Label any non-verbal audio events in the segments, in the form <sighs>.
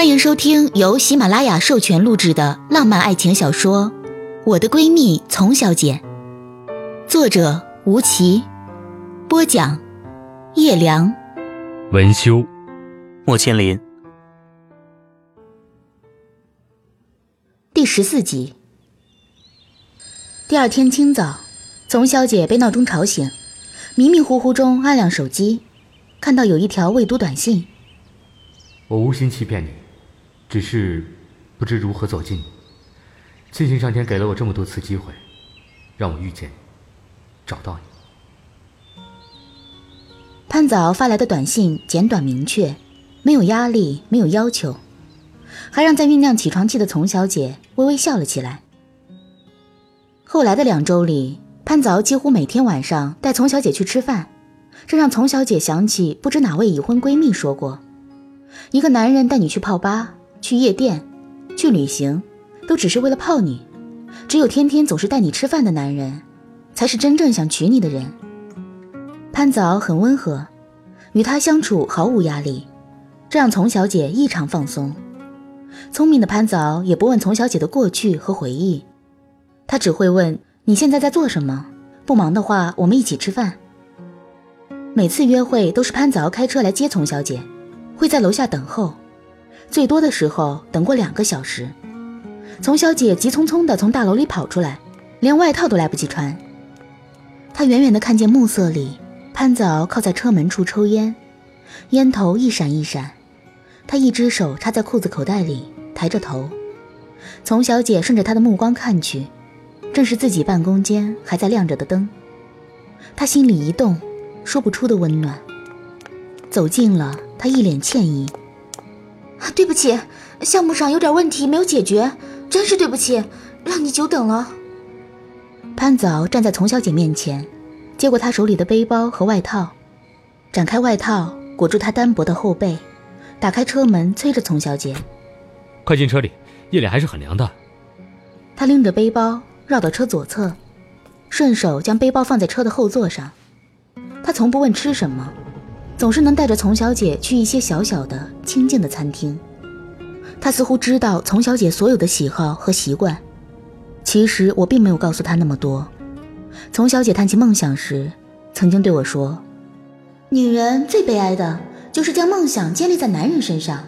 欢迎收听由喜马拉雅授权录制的浪漫爱情小说《我的闺蜜丛小姐》，作者吴奇，播讲叶良，文修，莫千林。第十四集。第二天清早，丛小姐被闹钟吵醒，迷迷糊糊中按亮手机，看到有一条未读短信。我无心欺骗你，只是不知如何走近你。庆幸上天给了我这么多次机会，让我遇见你，找到你。潘早发来的短信简短明确，没有压力，没有要求，还让在酝酿起床气的丛小姐微微笑了起来。后来的两周里，潘早几乎每天晚上带丛小姐去吃饭，这让丛小姐想起不知哪位已婚闺蜜说过。一个男人带你去泡吧、去夜店、去旅行，都只是为了泡你；只有天天总是带你吃饭的男人，才是真正想娶你的人。潘早很温和，与他相处毫无压力，这让丛小姐异常放松。聪明的潘早也不问丛小姐的过去和回忆，他只会问你现在在做什么。不忙的话，我们一起吃饭。每次约会都是潘早开车来接丛小姐。会在楼下等候，最多的时候等过两个小时。丛小姐急匆匆地从大楼里跑出来，连外套都来不及穿。她远远地看见暮色里，潘早靠在车门处抽烟，烟头一闪一闪。他一只手插在裤子口袋里，抬着头。丛小姐顺着他的目光看去，正是自己办公间还在亮着的灯。她心里一动，说不出的温暖。走近了。他一脸歉意：“对不起，项目上有点问题没有解决，真是对不起，让你久等了。”潘早站在丛小姐面前，接过她手里的背包和外套，展开外套裹住她单薄的后背，打开车门催着丛小姐：“快进车里，夜里还是很凉的。”他拎着背包绕到车左侧，顺手将背包放在车的后座上。他从不问吃什么。总是能带着丛小姐去一些小小的、清静的餐厅。他似乎知道丛小姐所有的喜好和习惯。其实我并没有告诉他那么多。丛小姐谈起梦想时，曾经对我说：“女人最悲哀的就是将梦想建立在男人身上。”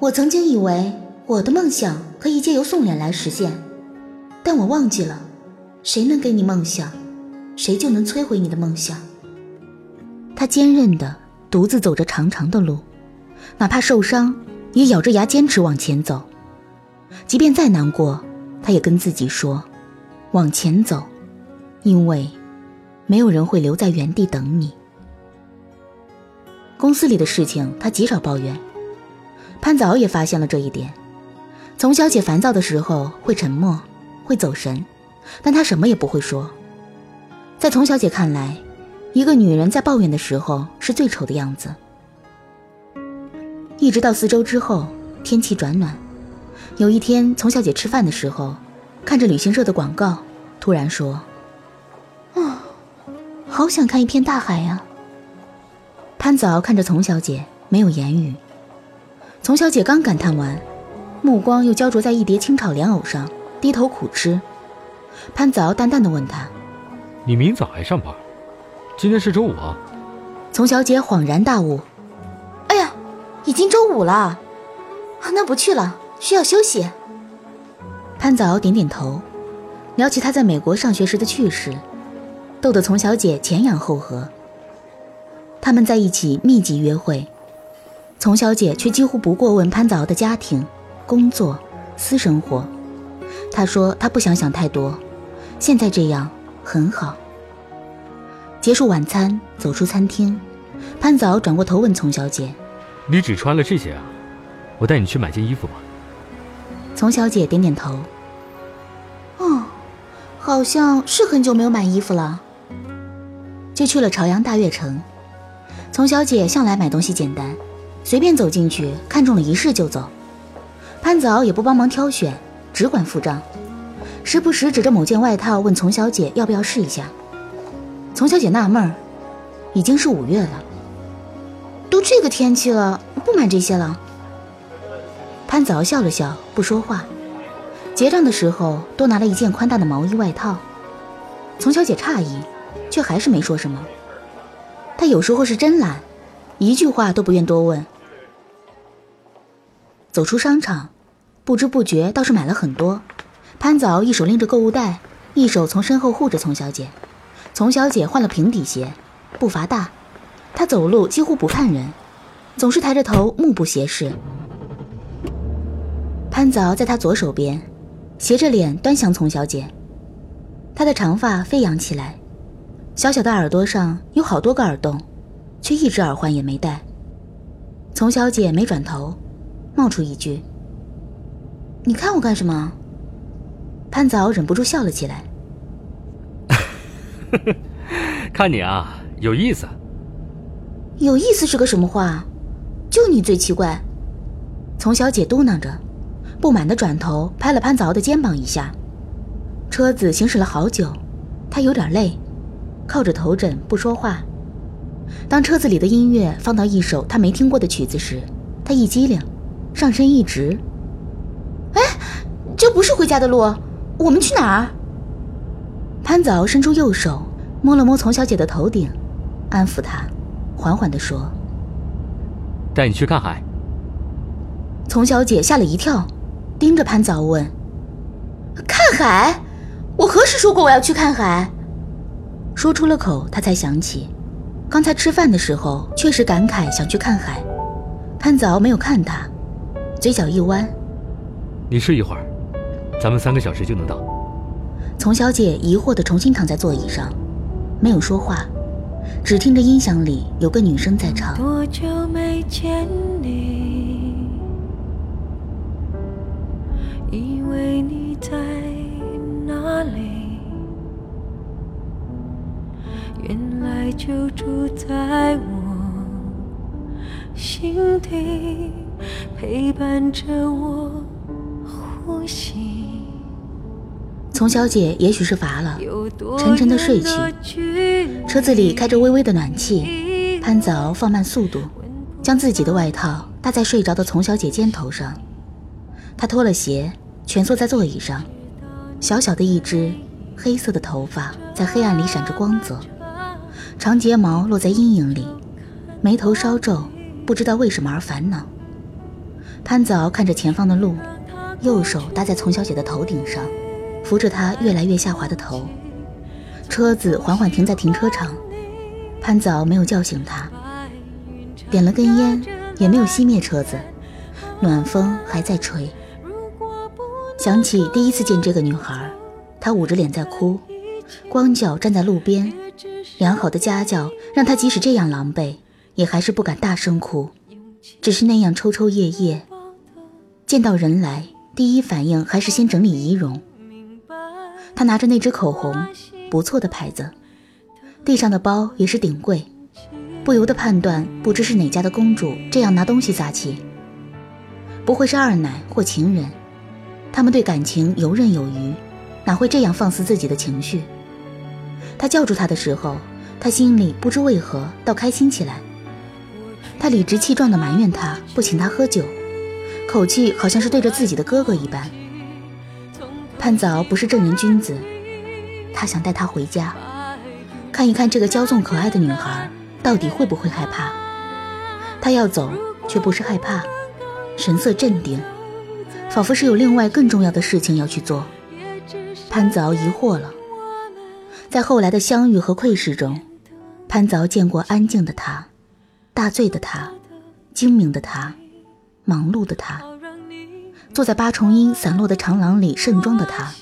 我曾经以为我的梦想可以借由宋脸来实现，但我忘记了，谁能给你梦想，谁就能摧毁你的梦想。他坚韧地独自走着长长的路，哪怕受伤，也咬着牙坚持往前走。即便再难过，他也跟自己说：“往前走，因为没有人会留在原地等你。”公司里的事情，他极少抱怨。潘早也发现了这一点。丛小姐烦躁的时候会沉默，会走神，但她什么也不会说。在丛小姐看来。一个女人在抱怨的时候是最丑的样子。一直到四周之后，天气转暖。有一天，丛小姐吃饭的时候，看着旅行社的广告，突然说：“啊，好想看一片大海呀。”潘早看着丛小姐，没有言语。丛小姐刚感叹完，目光又焦灼在一碟清炒莲藕上，低头苦吃。潘早淡淡的问她：“你明早还上班？”今天是周五啊！丛小姐恍然大悟：“哎呀，已经周五了，那不去了，需要休息。”潘子敖点点头，聊起他在美国上学时的趣事，逗得丛小姐前仰后合。他们在一起密集约会，丛小姐却几乎不过问潘子敖的家庭、工作、私生活。她说她不想想太多，现在这样很好。结束晚餐，走出餐厅，潘早转过头问丛小姐：“你只穿了这些啊？我带你去买件衣服吧。”丛小姐点点头：“哦，好像是很久没有买衣服了。”就去了朝阳大悦城。丛小姐向来买东西简单，随便走进去，看中了一试就走。潘早也不帮忙挑选，只管付账，时不时指着某件外套问丛小姐要不要试一下。丛小姐纳闷儿，已经是五月了，都这个天气了，不买这些了。潘子敖笑了笑，不说话。结账的时候，多拿了一件宽大的毛衣外套。丛小姐诧异，却还是没说什么。她有时候是真懒，一句话都不愿多问。走出商场，不知不觉倒是买了很多。潘子敖一手拎着购物袋，一手从身后护着丛小姐。丛小姐换了平底鞋，步伐大，她走路几乎不看人，总是抬着头，目不斜视。潘子敖在她左手边。斜着脸端详丛小姐，她的长发飞扬起来，小小的耳朵上有好多个耳洞，却一只耳环也没戴。丛小姐没转头，冒出一句：“你看我干什么？”潘早忍不住笑了起来：“ <laughs> 看你啊，有意思。”“有意思是个什么话？就你最奇怪。”丛小姐嘟囔着。不满地转头拍了潘子敖的肩膀一下，车子行驶了好久，他有点累，靠着头枕不说话。当车子里的音乐放到一首他没听过的曲子时，他一激灵，上身一直。哎，这不是回家的路，我们去哪儿？潘子敖伸出右手摸了摸丛小姐的头顶，安抚她，缓缓地说：“带你去看海。”丛小姐吓了一跳。盯着潘子敖问：“看海？我何时说过我要去看海？”说出了口，她才想起，刚才吃饭的时候确实感慨想去看海。潘子敖没有看她，嘴角一弯：“你睡一会儿，咱们三个小时就能到。”丛小姐疑惑地重新躺在座椅上，没有说话，只听着音响里有个女生在唱。多久没见你？以为你在哪里？原来就住在我心底，陪伴着我呼吸。丛小姐也许是乏了，沉沉的睡去。车子里开着微微的暖气，潘子敖放慢速度，将自己的外套搭在睡着的丛小姐肩头上。他脱了鞋。蜷缩在座椅上，小小的一只黑色的头发在黑暗里闪着光泽，长睫毛落在阴影里，眉头稍皱，不知道为什么而烦恼。潘子敖看着前方的路，右手搭在丛小姐的头顶上，扶着她越来越下滑的头。车子缓缓停在停车场，潘子敖没有叫醒她，点了根烟，也没有熄灭车子，暖风还在吹。想起第一次见这个女孩，她捂着脸在哭，光脚站在路边，良好的家教让她即使这样狼狈，也还是不敢大声哭，只是那样抽抽噎噎。见到人来，第一反应还是先整理仪容。他拿着那支口红，不错的牌子，地上的包也是顶贵，不由得判断不知是哪家的公主这样拿东西撒气，不会是二奶或情人。他们对感情游刃有余，哪会这样放肆自己的情绪？他叫住他的时候，他心里不知为何倒开心起来。他理直气壮地埋怨他不请他喝酒，口气好像是对着自己的哥哥一般。潘子敖不是正人君子，他想带她回家，看一看这个骄纵可爱的女孩到底会不会害怕。他要走，却不是害怕，神色镇定。仿佛是有另外更重要的事情要去做，潘子敖疑惑了。在后来的相遇和窥视中，潘子敖见过安静的他，大醉的他，精明的他，忙碌的他，坐在八重樱散落的长廊里盛装的他，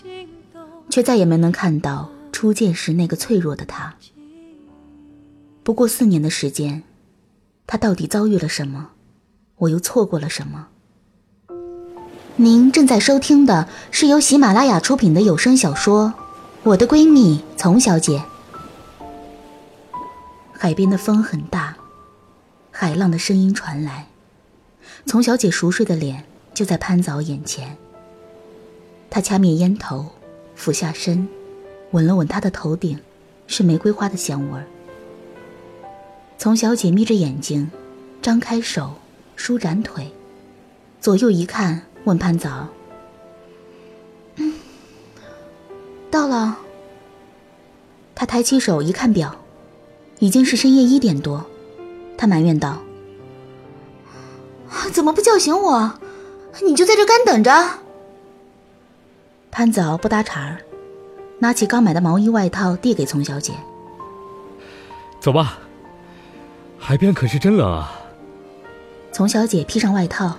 却再也没能看到初见时那个脆弱的他。不过四年的时间，他到底遭遇了什么？我又错过了什么？您正在收听的是由喜马拉雅出品的有声小说《我的闺蜜丛小姐》。海边的风很大，海浪的声音传来，丛小姐熟睡的脸就在潘早眼前。他掐灭烟头，俯下身，吻了吻她的头顶，是玫瑰花的香味儿。丛小姐眯着眼睛，张开手，舒展腿，左右一看。问潘早：“嗯，到了。”他抬起手一看表，已经是深夜一点多。他埋怨道：“怎么不叫醒我？你就在这干等着。”潘早不搭茬儿，拿起刚买的毛衣外套递给丛小姐：“走吧，海边可是真冷啊。”丛小姐披上外套，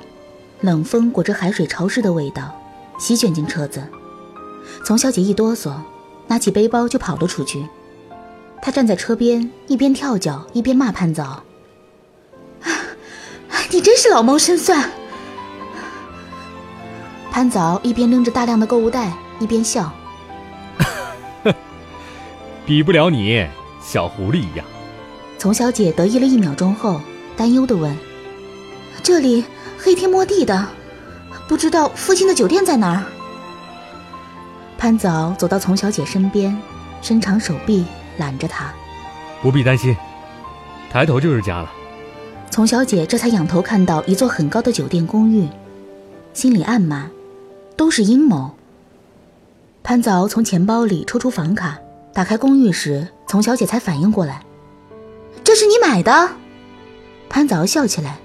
冷风裹着海水潮湿的味道，席卷进车子。丛小姐一哆嗦。拿起背包就跑了出去。她站在车边，一边跳脚一边骂潘早：“ <sighs> 你真是老谋深算。”潘早一边拎着大量的购物袋，一边笑：“比不了你，小狐狸一样。”丛小姐得意了一秒钟后，担忧地问：“这里黑天摸地的，不知道附近的酒店在哪儿？”潘早走到丛小姐身边，伸长手臂揽着她。不必担心，抬头就是家了。丛小姐这才仰头看到一座很高的酒店公寓，心里暗骂：都是阴谋。潘早从钱包里抽出房卡，打开公寓时，丛小姐才反应过来：“这是你买的？”潘早笑起来：“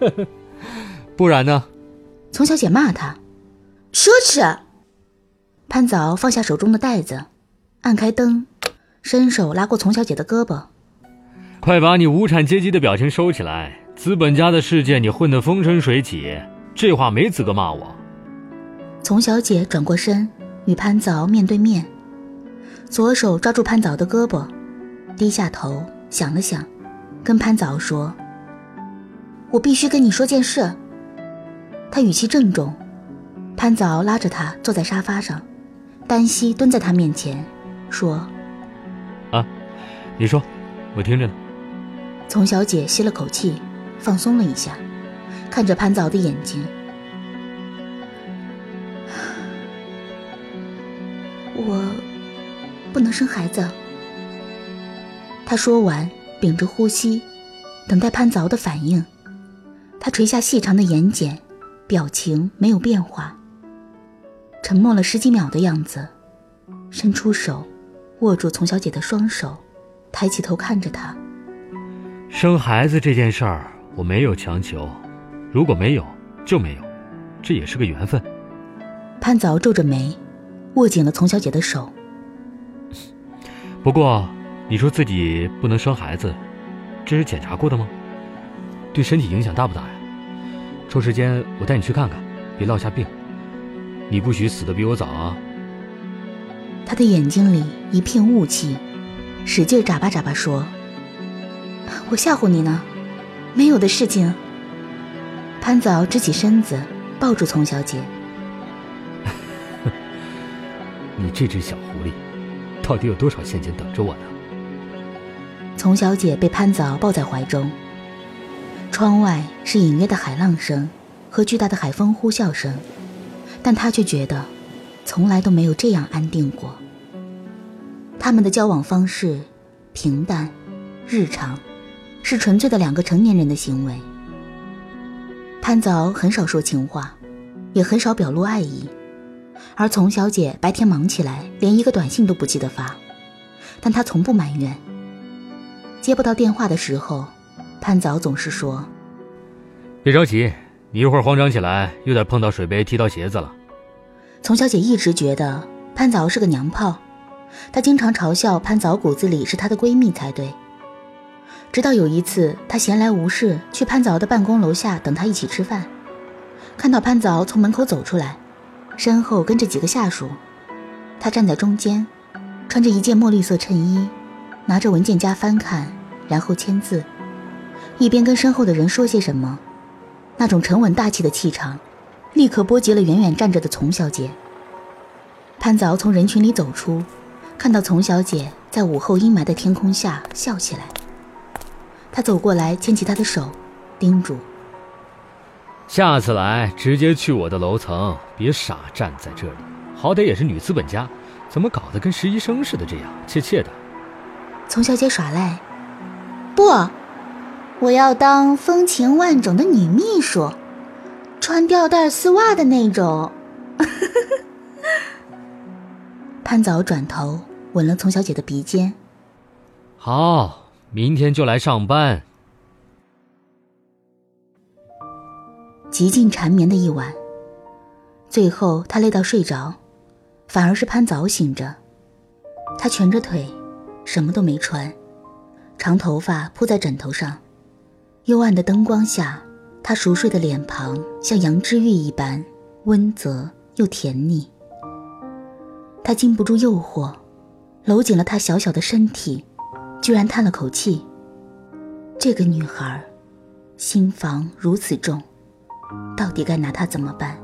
<laughs> 不然呢？”丛小姐骂他：“奢侈。”潘早放下手中的袋子，按开灯，伸手拉过丛小姐的胳膊：“快把你无产阶级的表情收起来！资本家的世界你混得风生水起，这话没资格骂我。”丛小姐转过身，与潘早面对面，左手抓住潘早的胳膊，低下头想了想，跟潘早说：“我必须跟你说件事。”他语气郑重。潘早拉着他坐在沙发上。单膝蹲在他面前，说：“啊，你说，我听着呢。”丛小姐吸了口气，放松了一下，看着潘早的眼睛：“我不能生孩子。”他说完，屏着呼吸，等待潘早的反应。他垂下细长的眼睑，表情没有变化。沉默了十几秒的样子，伸出手，握住丛小姐的双手，抬起头看着她。生孩子这件事儿，我没有强求，如果没有，就没有，这也是个缘分。潘早皱着眉，握紧了丛小姐的手。不过，你说自己不能生孩子，这是检查过的吗？对身体影响大不大呀？抽时间我带你去看看，别落下病。你不许死的比我早啊！他的眼睛里一片雾气，使劲眨巴眨巴说：“我吓唬你呢，没有的事情。”潘早支起身子，抱住丛小姐：“ <laughs> 你这只小狐狸，到底有多少陷阱等着我呢？”丛小姐被潘早抱在怀中，窗外是隐约的海浪声和巨大的海风呼啸声。但她却觉得，从来都没有这样安定过。他们的交往方式平淡、日常，是纯粹的两个成年人的行为。潘早很少说情话，也很少表露爱意，而丛小姐白天忙起来，连一个短信都不记得发，但她从不埋怨。接不到电话的时候，潘早总是说：“别着急。”你一会儿慌张起来，又得碰到水杯踢到鞋子了。丛小姐一直觉得潘早是个娘炮，她经常嘲笑潘早骨子里是她的闺蜜才对。直到有一次，他闲来无事去潘早的办公楼下等他一起吃饭，看到潘早从门口走出来，身后跟着几个下属，他站在中间，穿着一件墨绿色衬衣，拿着文件夹翻看，然后签字，一边跟身后的人说些什么。那种沉稳大气的气场，立刻波及了远远站着的丛小姐。潘早从人群里走出，看到丛小姐在午后阴霾的天空下笑起来。他走过来牵起她的手，叮嘱：“下次来直接去我的楼层，别傻站在这里。好歹也是女资本家，怎么搞得跟实习生似的？这样怯怯的。”丛小姐耍赖：“不。”我要当风情万种的女秘书，穿吊带丝袜的那种。<laughs> 潘早转头吻了丛小姐的鼻尖。好，明天就来上班。极尽缠绵的一晚，最后他累到睡着，反而是潘早醒着。他蜷着腿，什么都没穿，长头发铺在枕头上，幽暗的灯光下，他熟睡的脸庞像羊脂玉一般温泽又甜腻。他禁不住诱惑，搂紧了她小小的身体，居然叹了口气。这个女孩，心房如此重。到底该拿她怎么办？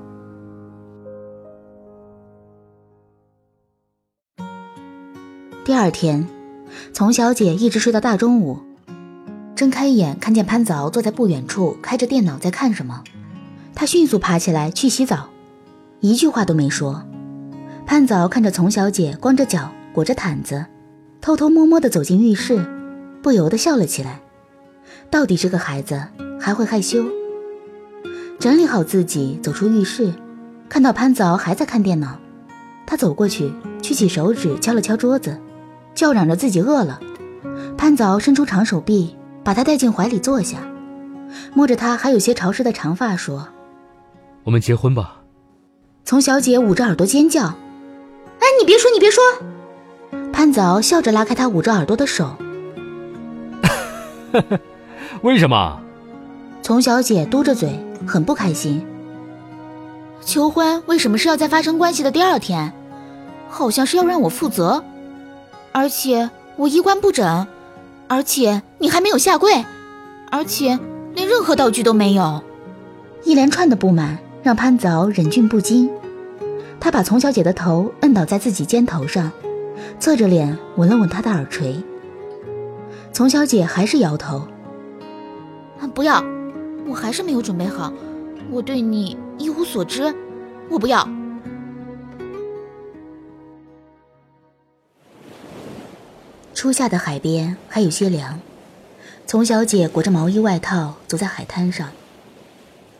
第二天，丛小姐一直睡到大中午，睁开眼看见潘早坐在不远处开着电脑在看什么，她迅速爬起来去洗澡，一句话都没说。潘早看着丛小姐光着脚裹着毯子，偷偷摸摸地走进浴室，不由得笑了起来。到底这个孩子还会害羞？整理好自己，走出浴室，看到潘早还在看电脑，他走过去，屈起手指敲了敲桌子，叫嚷着自己饿了。潘早伸出长手臂，把他带进怀里坐下，摸着他还有些潮湿的长发，说：“我们结婚吧。”丛小姐捂着耳朵尖叫：“哎，你别说，你别说！”潘早笑着拉开他捂着耳朵的手：“ <laughs> 为什么？”丛小姐嘟着嘴。很不开心。求婚为什么是要在发生关系的第二天？好像是要让我负责，而且我衣冠不整，而且你还没有下跪，而且连任何道具都没有。一连串的不满让潘早忍俊不禁，他把丛小姐的头摁倒在自己肩头上，侧着脸吻了吻她的耳垂。丛小姐还是摇头，不要。我还是没有准备好，我对你一无所知，我不要。初夏的海边还有些凉，丛小姐裹着毛衣外套走在海滩上，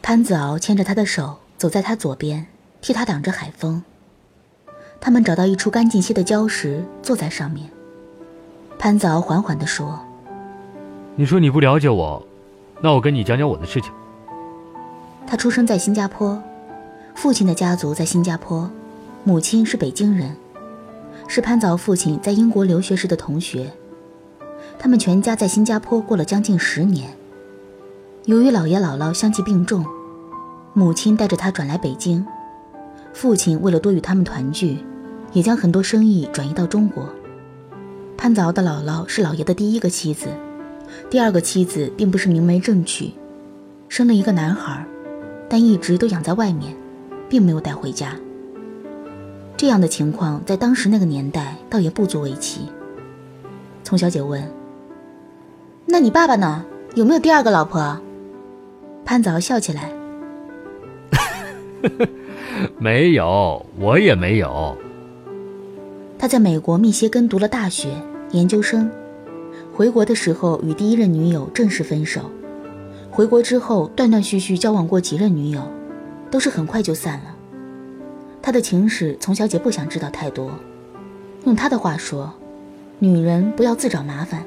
潘子敖牵着她的手走在她左边，替她挡着海风。他们找到一处干净些的礁石，坐在上面。潘子敖缓缓地说：“你说你不了解我。”那我跟你讲讲我的事情。他出生在新加坡，父亲的家族在新加坡，母亲是北京人，是潘早父亲在英国留学时的同学。他们全家在新加坡过了将近十年。由于姥爷姥姥相继病重，母亲带着他转来北京，父亲为了多与他们团聚，也将很多生意转移到中国。潘子敖的姥姥是姥爷的第一个妻子。第二个妻子并不是明媒正娶，生了一个男孩，但一直都养在外面，并没有带回家。这样的情况在当时那个年代倒也不足为奇。丛小姐问：“那你爸爸呢？有没有第二个老婆？”潘子敖笑起来：“ <laughs> <laughs> 没有，我也没有。”他在美国密歇根读了大学研究生。回国的时候与第一任女友正式分手，回国之后断断续续交往过几任女友，都是很快就散了。他的情史，丛小姐不想知道太多。用他的话说，女人不要自找麻烦。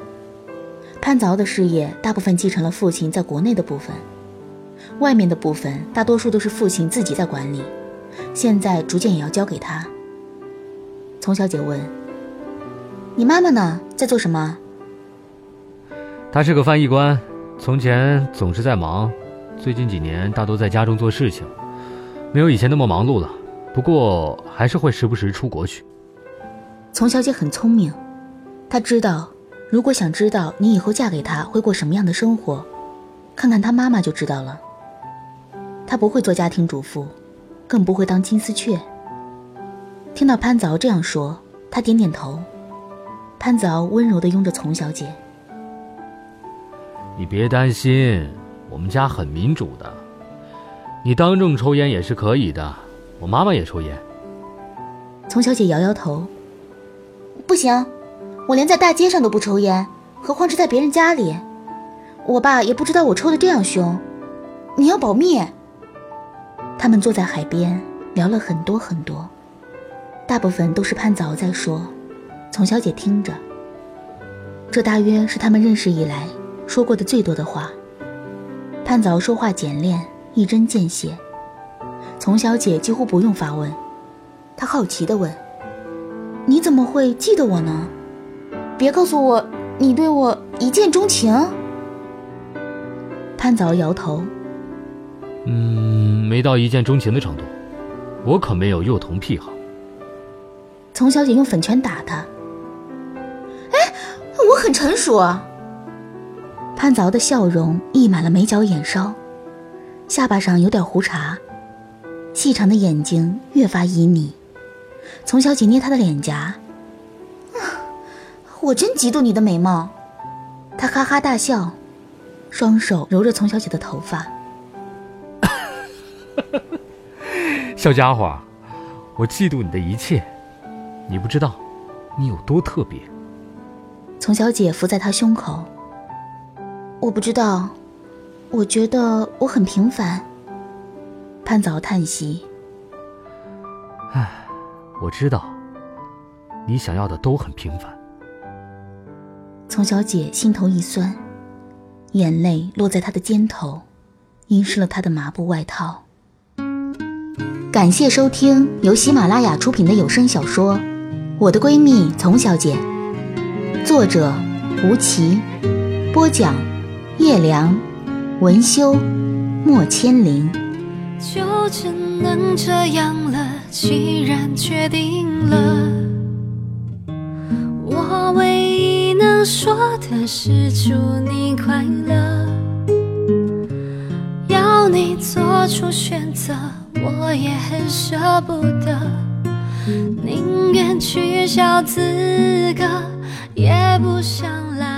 潘凿的事业大部分继承了父亲在国内的部分，外面的部分大多数都是父亲自己在管理，现在逐渐也要交给他。丛小姐问：“你妈妈呢，在做什么？”她是个翻译官，从前总是在忙，最近几年大多在家中做事情，没有以前那么忙碌了。不过还是会时不时出国去。丛小姐很聪明，她知道，如果想知道你以后嫁给他会过什么样的生活，看看他妈妈就知道了。她不会做家庭主妇，更不会当金丝雀。听到潘子敖这样说，他点点头。潘子敖温柔的拥着丛小姐。你别担心，我们家很民主的。你当众抽烟也是可以的，我妈妈也抽烟。丛小姐摇摇头，不行，我连在大街上都不抽烟，何况是在别人家里。我爸也不知道我抽的这样凶，你要保密。他们坐在海边聊了很多很多，大部分都是潘早在说，丛小姐听着。这大约是他们认识以来说过的最多的话。潘早说话简练，一针见血。丛小姐几乎不用发问，她好奇地问：“你怎么会记得我呢？别告诉我你对我一见钟情。”潘早摇头：“嗯，没到一见钟情的程度，我可没有幼童癖好。”丛小姐用粉拳打他：“哎，我很成熟啊。”潘早的笑容溢满了眉角眼梢，下巴上有点胡茬。细长的眼睛越发旖旎，丛小姐捏她的脸颊，我真嫉妒你的美貌。他哈哈大笑，双手揉着丛小姐的头发。小家伙，我嫉妒你的一切，你不知道，你有多特别。从小姐伏在他胸口。我不知道，我觉得我很平凡。潘早叹息：“唉，我知道，你想要的都很平凡。”从小姐心头一酸，眼泪落在他的肩头，淋湿了他的麻布外套。感谢收听由喜马拉雅出品的有声小说《我的闺蜜丛小姐》，作者吴奇，播讲叶良，文修莫千灵。就只能这样了，既然决定了，我唯一能说的是祝你快乐。要你做出选择，我也很舍不得，宁愿取消资格，也不想来。